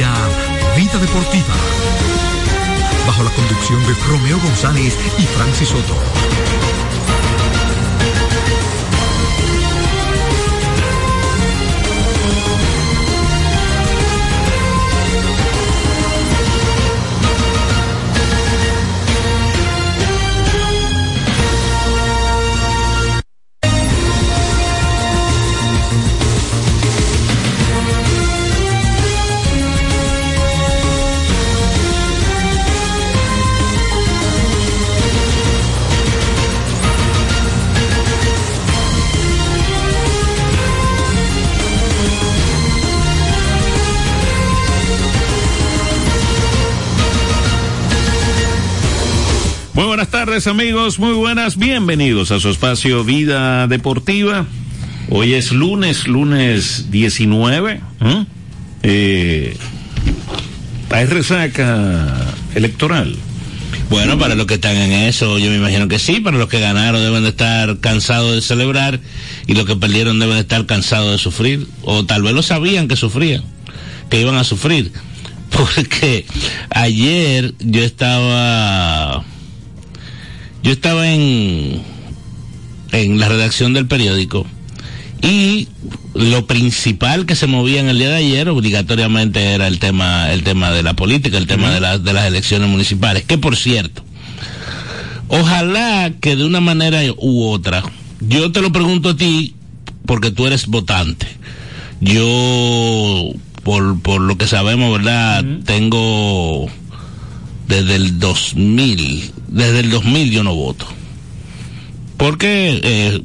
Vida Deportiva. Bajo la conducción de Romeo González y Francis Soto. Muy buenas tardes amigos, muy buenas, bienvenidos a su espacio Vida Deportiva. Hoy es lunes, lunes 19. ¿eh? Eh, resaca electoral. Bueno, para los que están en eso, yo me imagino que sí. Para los que ganaron deben de estar cansados de celebrar y los que perdieron deben de estar cansados de sufrir. O tal vez lo sabían que sufrían, que iban a sufrir. Porque ayer yo estaba, yo estaba en, en la redacción del periódico y lo principal que se movía en el día de ayer obligatoriamente era el tema el tema de la política el tema de, la, de las elecciones municipales que por cierto ojalá que de una manera u otra yo te lo pregunto a ti porque tú eres votante. Yo por, por lo que sabemos verdad tengo desde el 2000 desde el 2000 yo no voto porque eh,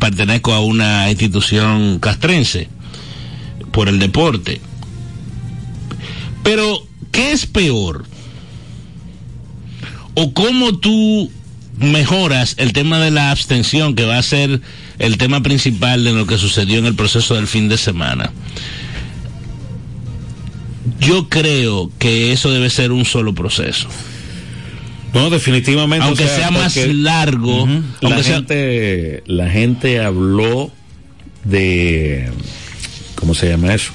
pertenezco a una institución castrense por el deporte. Pero, ¿qué es peor? ¿O cómo tú mejoras el tema de la abstención, que va a ser el tema principal de lo que sucedió en el proceso del fin de semana? Yo creo que eso debe ser un solo proceso. No, definitivamente. Aunque o sea, sea más largo, aunque la, sea- gente, la gente habló de. ¿Cómo se llama eso?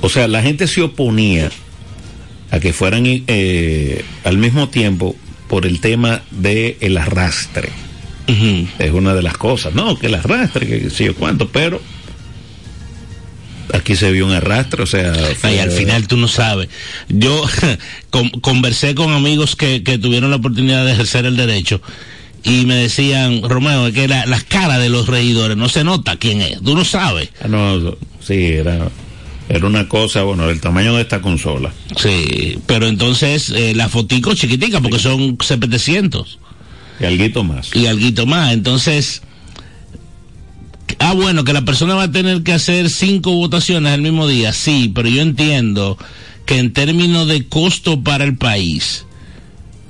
O sea, la gente se oponía a que fueran eh, al mismo tiempo por el tema del el arrastre. Es una de las cosas. No, que el arrastre, que sí o cuánto, pero aquí se vio un arrastre, o sea. Ay, fue- al final tú no sabes. Yo con- conversé con amigos que, que tuvieron la oportunidad de ejercer el derecho y me decían, Romeo, es que la, las caras de los regidores no se nota quién es, tú no sabes. Ah, no, sí, era, era una cosa, bueno, el tamaño de esta consola. Sí, pero entonces eh, la fotico chiquitica porque son 700 Y alguito más. y alguito más. Entonces, ah, bueno, que la persona va a tener que hacer cinco votaciones el mismo día, sí, pero yo entiendo que en términos de costo para el país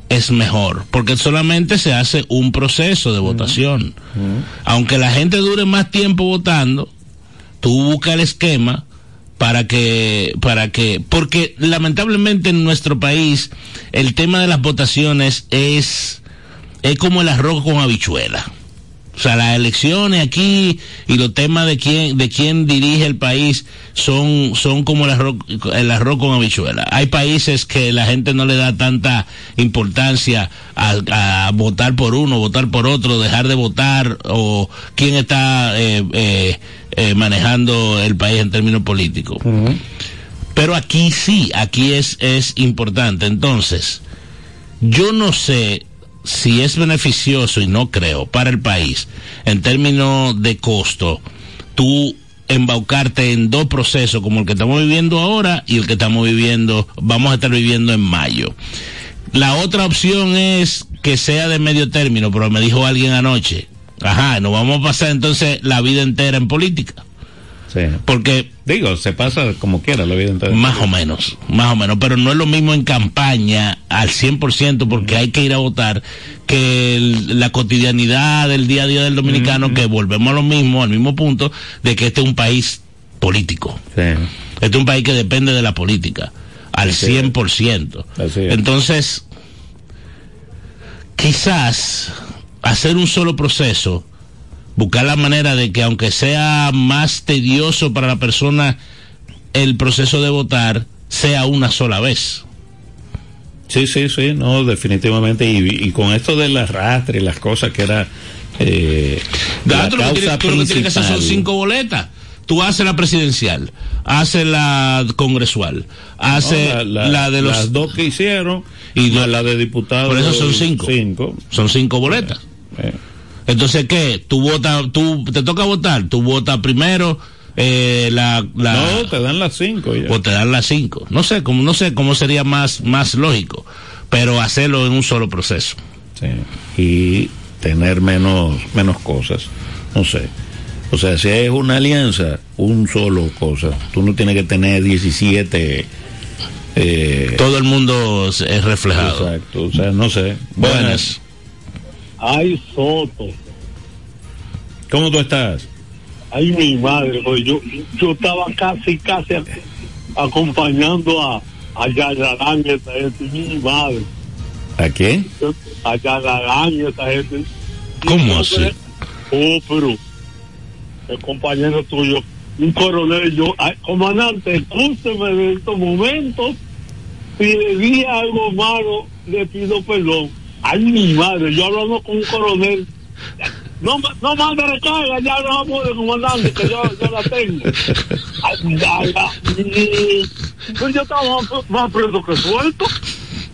es mejor, porque solamente se hace un proceso de votación. Aunque la gente dure más tiempo votando, tú buscas el esquema para que para que porque lamentablemente en nuestro país el tema de las votaciones es es como el arroz con habichuela. O sea, las elecciones aquí y los temas de quién, de quién dirige el país son, son como el arroz, el arroz con habichuela. Hay países que la gente no le da tanta importancia a, a votar por uno, votar por otro, dejar de votar o quién está eh, eh, eh, manejando el país en términos políticos. Pero aquí sí, aquí es, es importante. Entonces, yo no sé si es beneficioso y no creo para el país en términos de costo, tú embaucarte en dos procesos como el que estamos viviendo ahora y el que estamos viviendo, vamos a estar viviendo en mayo. La otra opción es que sea de medio término, pero me dijo alguien anoche, ajá, nos vamos a pasar entonces la vida entera en política. Sí. Porque Digo, se pasa como quiera la vida entera. más o menos, más o menos, pero no es lo mismo en campaña al 100% porque hay que ir a votar que el- la cotidianidad del día a día del dominicano, que volvemos a lo mismo, al mismo punto, de que este es un país político. Sí. Este es un país que depende de la política al Así es. 100%. Así es. Entonces, quizás hacer un solo proceso, buscar la manera de que aunque sea más tedioso para la persona el proceso de votar sea una sola vez. Sí, sí, sí, no, definitivamente. Y, y con esto del arrastre y las cosas que era. Eh, la lo que tú lo que tienes que hacer son cinco boletas. Tú haces la presidencial, haces la congresual, haces No, la, la- la de los. Las dos que hicieron Y la de diputados. Por eso son cinco. Cinco. Son cinco boletas. Eh, Entonces, ¿qué? Tú votas, tú, te toca votar, tú votas primero, eh, la, la, No, te dan las cinco ya. o te dan las cinco. No sé, cómo, no sé cómo sería más, más lógico, pero hacerlo en un solo proceso. Sí. Y tener menos, menos cosas. No sé. O sea, si es una alianza, un solo cosa. Tú no tienes que tener 17. Eh, Todo el mundo es reflejado. exacto. O sea, no sé. Buenas. Buenas. Ay, Soto. ¿Cómo tú estás? Ay, mi madre. Pues yo, yo estaba casi, casi ac- acompañando a, a Yagarán, esa gente. Mi madre. ¿A? Yo- A Yagarán, esa gente. ¿Cómo así? Oh, pero el compañero tuyo, un coronel, yo, ay, comandante, escúcheme de estos momentos. Si le di algo malo, le pido perdón. Ay, mi madre, yo hablando con un coronel. No, no mande recarga, ya hablamos de comandante, que yo, yo la tengo. Ay, ay, ay, pues yo estaba más, más preso que suelto.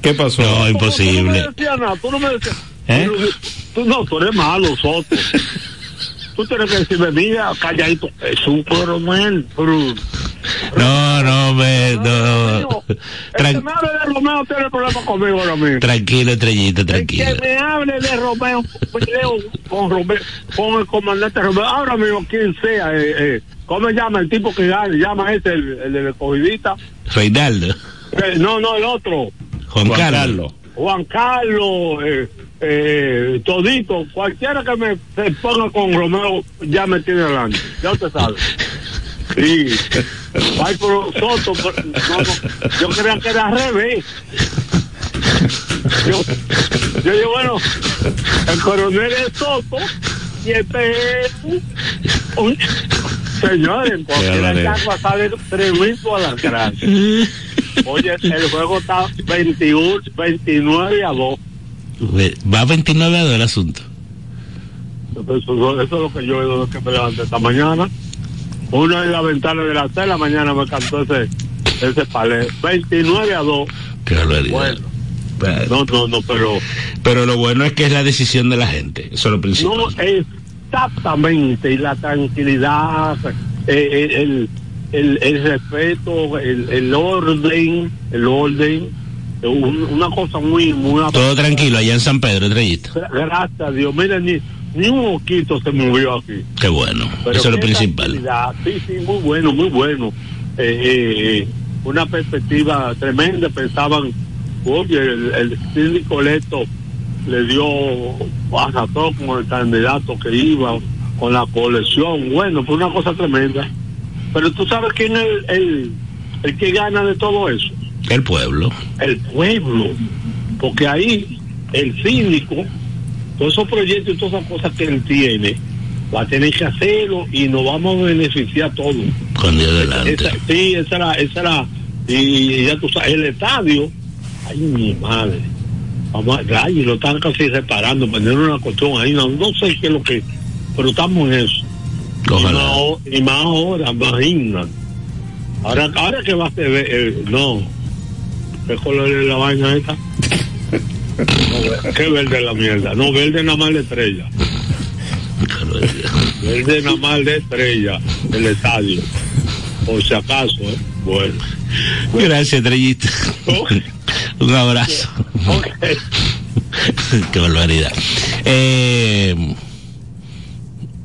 ¿Qué pasó? No, Tú- Tú no me imposible. decías nada, tú no me decías. ¿Eh? Tú, tú no, tú eres malo, Soto. tú tienes que decirme, mira, calladito, es un coronel, pero... No, no, me, no. El que me hable de Romeo tiene problemas conmigo ahora mismo. tranquilo, estrellita, El tranquilo. que me hable de Romeo, peleo con Romeo, con el comandante Romeo, ahora mismo quien sea, eh, eh, ¿cómo se llama el tipo que llama ese, el, el de la escogidita? Reinaldo, Eh, no, no, el otro. Juan, Juan Carlos. Carlos. Juan Carlos, eh, eh, Todito, cualquiera que me se ponga con Romeo ya me tiene hablando, ya usted sabe. Sí. Ay, pero Soto, pero- no, no, yo creía que era al revés. Yo, yo digo, bueno, el coronel es Soto y este es un... Señores, en cualquier casa sale tremendo a la cara. Oye, el juego está 21, 29 a 2. Va 29 a 2 el asunto. Eso, eso es lo que yo he que me levanté esta mañana. Uno en la ventana de la tela, mañana me cantó ese, ese palé. 29 a 2. Qué barbaridad. Bueno, Pero- no, no, no, pero Pero lo bueno es que es la decisión de la gente. Eso es lo principal. no exactamente. Y la tranquilidad, eh, el, el, el respeto, el, el orden, el orden. un- una cosa muy, muy Todo tranquilo allá en San Pedro, estrellita. Gracias a Dios. Miren, ni, un mosquito se movió aquí. Qué bueno. Pero Eso es lo principal. Sí, sí, muy bueno, muy bueno. Eh, eh, eh, una perspectiva tremenda. Pensaban, oye, el, el síndico electo le dio arrastró como el candidato que iba con la colección. Bueno, fue una cosa tremenda. Pero tú sabes quién es el, el, el que gana de todo eso El pueblo. el pueblo, porque ahí el síndico, todos esos proyectos y todas esas cosas que él tiene, va a tener que hacerlo y nos vamos a beneficiar todos. Con Dios delante. Esa, sí, esa era, esa era, y, ya tú sabes, el estadio, ay mi madre, vamos a, ay, lo están casi reparando, poniendo una cuestión ahí, no, no sé qué es lo que, pero estamos en eso. Y más, Ojalá. y más ahora, imagínate. Ahora, ahora que va a ser, eh, no, ¿qué color es la vaina esta? ¿Qué verde la mierda? No, verde nada más de estrella. Verde nada más de estrella, el estadio. Por si acaso, ¿eh? Bueno. Gracias, estrellita. Un abrazo. Ok. Qué barbaridad. Eh,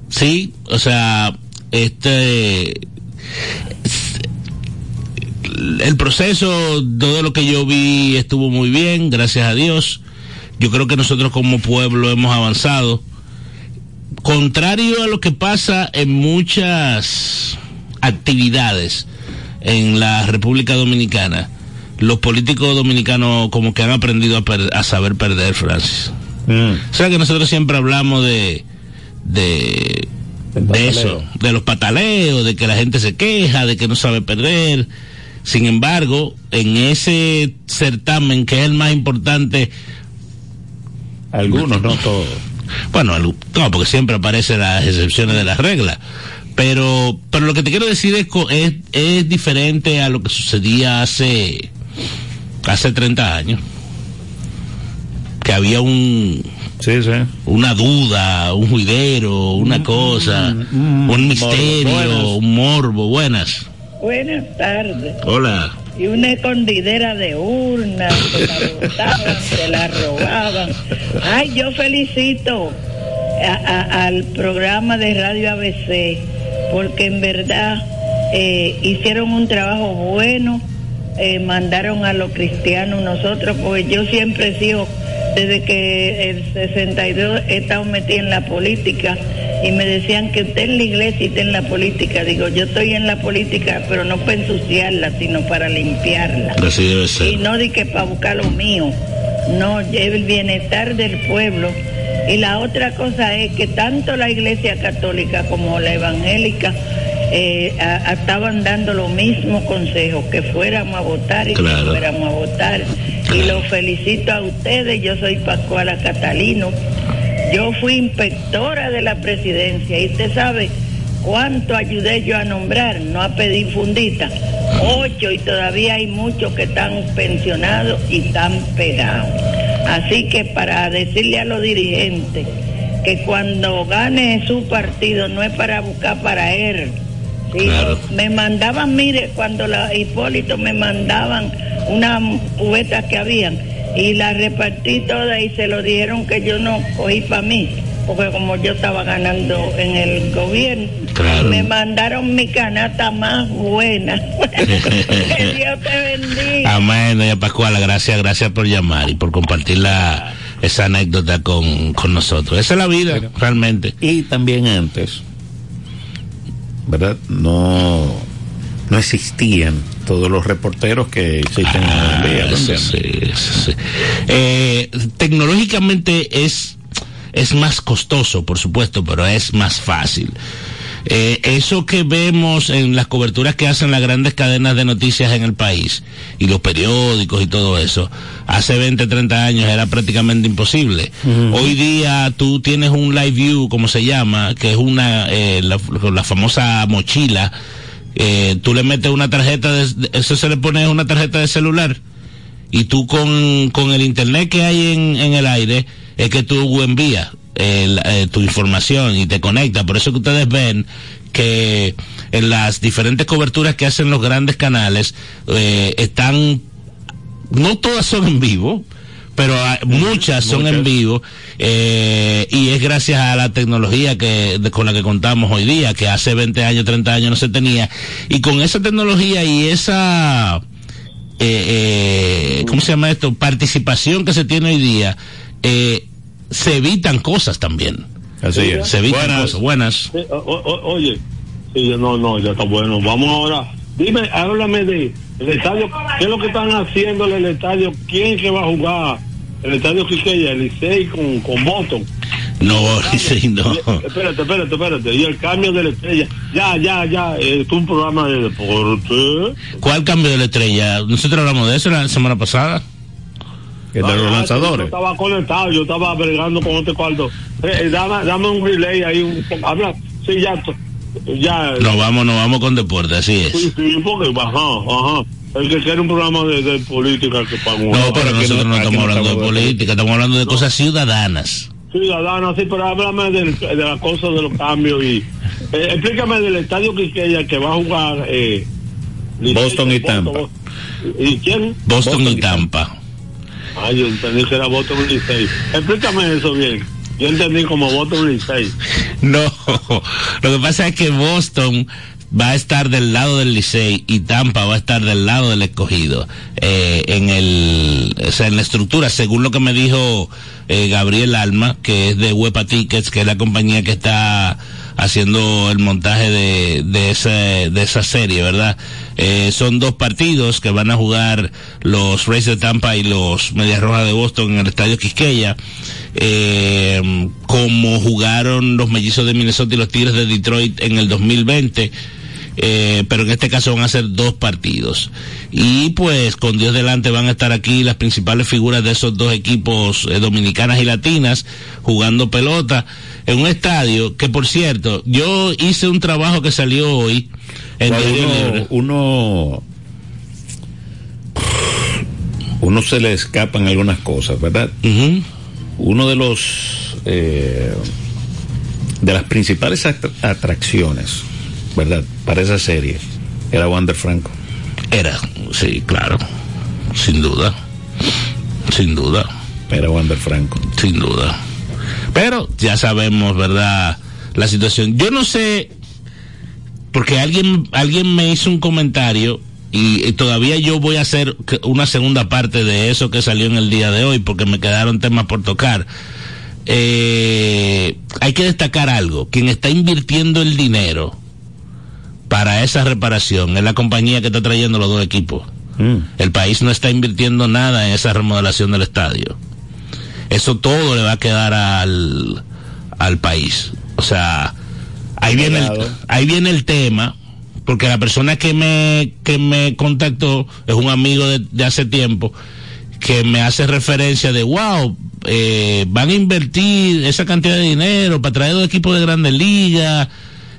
sí, o sea, este. El proceso, todo lo que yo vi estuvo muy bien, gracias a Dios. Yo creo que nosotros como pueblo hemos avanzado. Contrario a lo que pasa en muchas actividades en la República Dominicana, los políticos dominicanos como que han aprendido a, per- a saber perder, Francis. Mm. O sea que nosotros siempre hablamos de, de de eso, de los pataleos, de que la gente se queja, de que no sabe perder. Sin embargo, en ese certamen que es el más importante, algunos, no todos. Bueno, no, porque siempre aparecen las excepciones de las reglas. Pero, pero lo que te quiero decir es, es, es diferente a lo que sucedía hace, hace 30 años. Que había un, Sí, sí. Una duda, un juidero, una cosa, mm, un misterio, un morbo. Buenas. Buenas tardes. Hola. Y una escondidera de urnas, se la botaban, se la robaban. Ay, yo felicito al programa de Radio ABC, porque en verdad eh, hicieron un trabajo bueno, eh, mandaron a los cristianos nosotros, porque yo siempre he sido desde que el 62 he estado metida en la política y me decían que usted en la iglesia y usted en la política. Digo, yo estoy en la política, pero no para ensuciarla, sino para limpiarla. Así debe ser. Y no di que para buscar lo mío. No, el bienestar del pueblo. Y la otra cosa es que tanto la iglesia católica como la evangélica eh, estaban dando los mismos consejos, que fuéramos a votar y que fuéramos a votar. Y los felicito a ustedes, yo soy Pascuala Catalino, yo fui inspectora de la presidencia y usted sabe cuánto ayudé yo a nombrar, no a pedir fundita, ocho y todavía hay muchos que están pensionados y están pegados. Así que para decirle a los dirigentes que cuando gane su partido no es para buscar para él, me mandaban, mire, cuando la Hipólito me mandaban unas cubetas que habían y las repartí todas y se lo dijeron que yo no cogí para mí, porque como yo estaba ganando en el gobierno, me mandaron mi canasta más buena. que Dios te bendiga. Amén, doña Pascuala, gracias, gracias por llamar y por compartir la, esa anécdota con, con nosotros. Esa es la vida, realmente. Y también antes ¿verdad? No, no existían todos los reporteros que existen ah, hoy en día. Sí, eh, tecnológicamente es, es más costoso, por supuesto, pero es más fácil. Eh, eso que vemos en las coberturas que hacen las grandes cadenas de noticias en el país y los periódicos y todo eso, hace 20, 30 años era prácticamente imposible. Hoy día tú tienes un live view, como se llama, que es una, eh, la, famosa mochila, eh, tú le metes una tarjeta, de, eso se le pone una tarjeta de celular y tú con, con el internet que hay en, en el aire es que tú envías eh, tu información y te conecta. Por eso que ustedes ven que en las diferentes coberturas que hacen los grandes canales eh, están, no todas son en vivo, pero muchas son en vivo eh, y es gracias a la tecnología que con la que contamos hoy día, que hace 20 años, 30 años no se tenía. Y con esa tecnología y esa... ¿Cómo se llama esto? Participación que se tiene hoy día. Eh, se evitan cosas también. Así es. Se evitan buenas. cosas. Buenas. oye, sí, no, no, ya está bueno. Vamos ahora. Dime, háblame de el estadio. ¿Qué es lo que están haciendo en el estadio? ¿Quién que va a jugar? El estadio Quiqueya, el Licey con, con Boston. No, Licey no. Espérate, espérate, espérate. Y el cambio de la estrella. Ya, ya, ya. Es un programa de deporte. ¿Cuál cambio de la estrella? Nosotros hablamos de eso la semana pasada de los lanzadores. Yo estaba conectado, yo estaba bregando con este cuarto. Eh, eh, dame, dame, un relay ahí, un, habla, sí, ya, ya. Nos vamos, nos vamos con deporte, así es. Sí, sí, porque, ajá, ajá. El que quiere un programa de, de política que pagó. No, pero nosotros no, estamos hablando de política, estamos hablando de cosas ciudadanas. Ciudadanas, sí, pero háblame de, de las cosas de los cambios y eh, explícame del estadio que, que va a jugar eh, Boston y Tampa. ¿Y quién? Boston, Boston y Tampa. Ah, yo entendí que era voto Licey. Explícame eso bien. Yo entendí como voto Licey. No, lo que pasa es que Boston va a estar del lado del Licey y Tampa va a estar del lado del escogido eh, en el o sea, en la estructura según lo que me dijo eh, Gabriel Alma que es de Huepa Tickets que es la compañía que está haciendo el montaje de, de, esa, de esa serie verdad Eh, son dos partidos que van a jugar los Rays de Tampa y los Medias Rojas de Boston en el Estadio Quisqueya. Eh, como jugaron los Mellizos de Minnesota y los Tigres de Detroit en el 2020. Eh, pero en este caso van a ser dos partidos. Y pues con Dios delante van a estar aquí las principales figuras de esos dos equipos eh, dominicanas y latinas jugando pelota en un estadio que por cierto, yo hice un trabajo que salió hoy en uno, Libre. uno uno se le escapan algunas cosas, ¿verdad? Ujú. Uno de los eh, de las principales atra- atracciones, ¿verdad? Para esa serie era Wander Franco. Era, sí, claro, sin duda, sin duda. Era Wander Franco. sin duda. Pero ya sabemos, ¿verdad? La situación. Yo no sé, porque alguien, alguien me hizo un comentario y, y todavía yo voy a hacer una segunda parte de eso que salió en el día de hoy porque me quedaron temas por tocar. Eh, hay que destacar algo. Quien está invirtiendo el dinero para esa reparación es la compañía que está trayendo los dos equipos. Mm. El país no está invirtiendo nada en esa remodelación del estadio. Eso todo le va a quedar al, al país. O sea, ahí viene, el, ahí viene el tema, porque la persona que me, que me contactó es un amigo de, de hace tiempo que me hace referencia de, wow, eh, van a invertir esa cantidad de dinero para traer dos equipos de grandes ligas.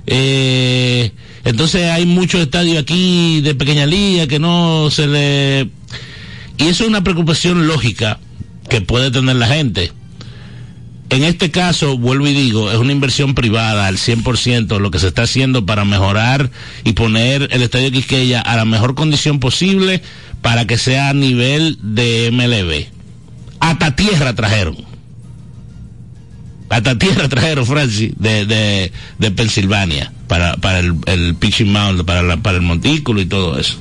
Eh, entonces hay muchos estadios aquí de pequeña liga que no se le... Y eso es una preocupación lógica que puede tener la gente. En este caso, vuelvo y digo, es una inversión privada al 100% lo que se está haciendo para mejorar y poner el Estadio Quisqueya a la mejor condición posible para que sea a nivel de MLB. Hasta tierra trajeron. Hasta tierra trajeron, Francis, de, de, de Pensilvania, para, para el, el pitching mound, para, la- para el montículo y todo eso.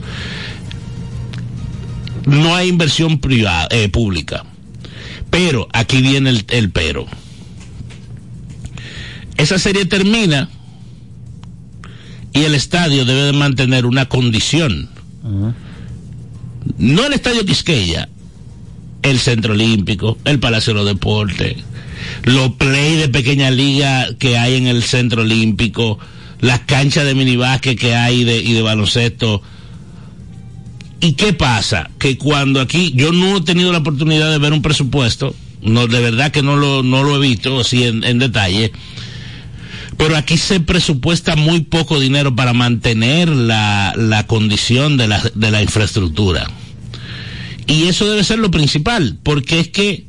No hay inversión privada, eh, pública. Pero aquí viene el, el pero. Esa serie termina y el estadio debe de mantener una condición. No el estadio Quisqueya, el Centro Olímpico, el Palacio de los Deportes, los play de pequeña liga que hay en el Centro Olímpico, las canchas de minibásquet que hay de, y de baloncesto. ¿Y qué pasa? Que cuando aquí, yo no he tenido la oportunidad de ver un presupuesto, no, de verdad que no lo, no lo he visto así en, en detalle, pero aquí se presupuesta muy poco dinero para mantener la, la condición de la, de la infraestructura. Y eso debe ser lo principal, porque es que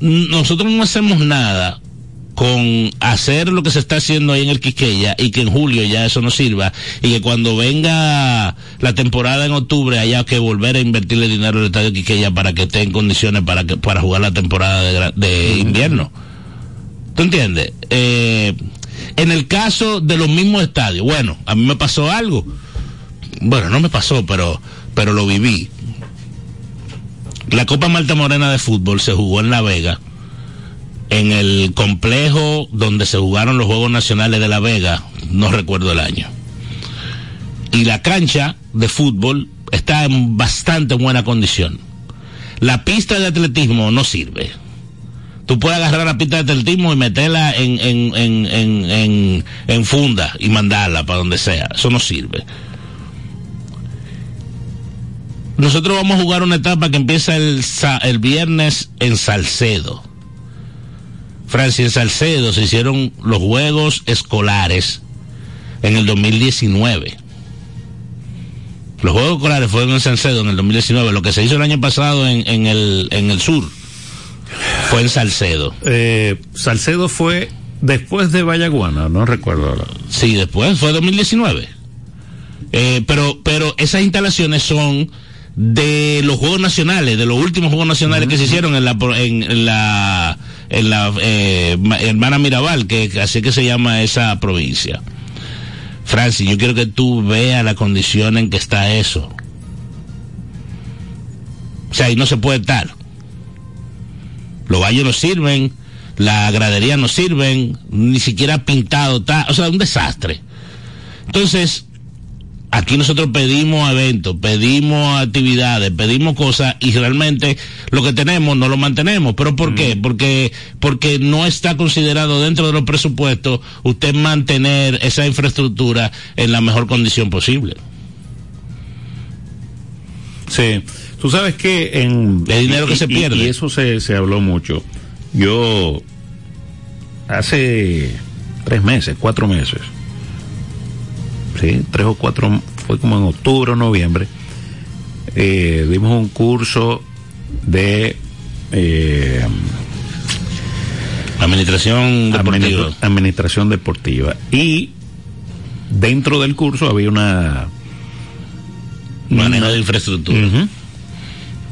nosotros no hacemos nada con hacer lo que se está haciendo ahí en el Quiqueya y que en julio ya eso no sirva y que cuando venga la temporada en octubre haya que volver a invertirle dinero al estadio Quiqueya para que esté en condiciones para que para jugar la temporada de, invierno. ¿Tú entiendes? Eh, en el caso de los mismos estadios, bueno, a mí me pasó algo. Bueno, no me pasó, pero pero lo viví. La Copa Malta Morena de fútbol se jugó en La Vega, en el complejo donde se jugaron los Juegos Nacionales de La Vega, no recuerdo el año. Y la cancha de fútbol está en bastante buena condición. La pista de atletismo no sirve. Tú puedes agarrar la pista de atletismo y meterla en, en, en, en, funda y mandarla para donde sea. Eso no sirve nosotros vamos a jugar una etapa que empieza el, el viernes en Salcedo. Francia, en Salcedo se hicieron los Juegos Escolares en el 2019. Los Juegos Escolares fueron en Salcedo en el 2019. Lo que se hizo el año pasado en, en el, en el sur fue en Salcedo. Eh, Salcedo fue después de Vallaguana, no recuerdo ahora. Sí, después fue 2019. Eh, pero, pero esas instalaciones son de los Juegos Nacionales, de los últimos Juegos Nacionales que se hicieron en la, en, en la, en la eh, Ma- hermana Mirabal, que así que se llama esa provincia. Francis, yo quiero que tú veas la condición en que está eso. O sea, ahí no se puede estar. Los baños no sirven, la gradería no sirven, ni siquiera pintado está, o sea, un desastre. Entonces, Aquí nosotros pedimos eventos, pedimos actividades, pedimos cosas y realmente lo que tenemos no lo mantenemos. ¿Pero por qué? Porque, porque no está considerado dentro de los presupuestos usted mantener esa infraestructura en la mejor condición posible. Sí, tú sabes que en... El dinero que se pierde. Y eso se, se habló mucho. Yo, hace tres meses, cuatro meses, sí, tres o cuatro, fue como en octubre o noviembre, eh, dimos un curso de eh, Administración deportiva. administra- administración deportiva y dentro del curso había una Manejo de infraestructura.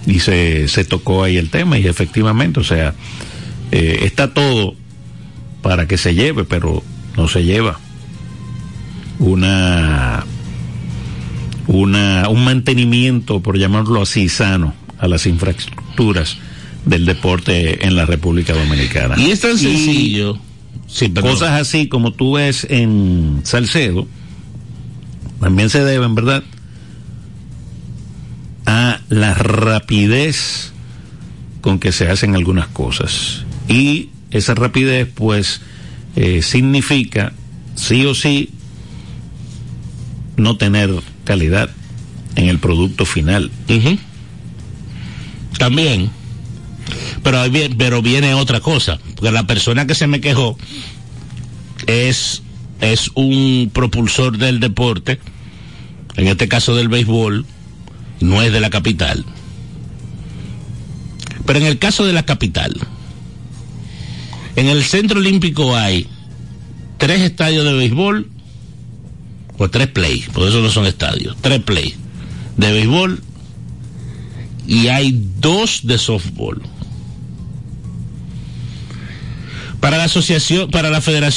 Y se, se tocó ahí el tema y efectivamente, o sea, eh, está todo para que se lleve, pero no se lleva una una un mantenimiento, por llamarlo así, sano a las infraestructuras del deporte en la República Dominicana. Y es tan sencillo. Sí. Cosas así como tú ves en Salcedo, también se deben, ¿verdad? A la rapidez con que se hacen algunas cosas. Y esa rapidez, pues, eh, significa, sí o sí, no tener calidad en el producto final. También. Pero, pero viene otra cosa, porque la persona que se me quejó es, es un propulsor del deporte, en este caso del béisbol, no es de la capital. Pero en el caso de la capital, en el Centro Olímpico hay tres estadios de béisbol, o tres play, por eso no son estadios, tres play de béisbol y hay dos de softball. Para la asociación, para la Federación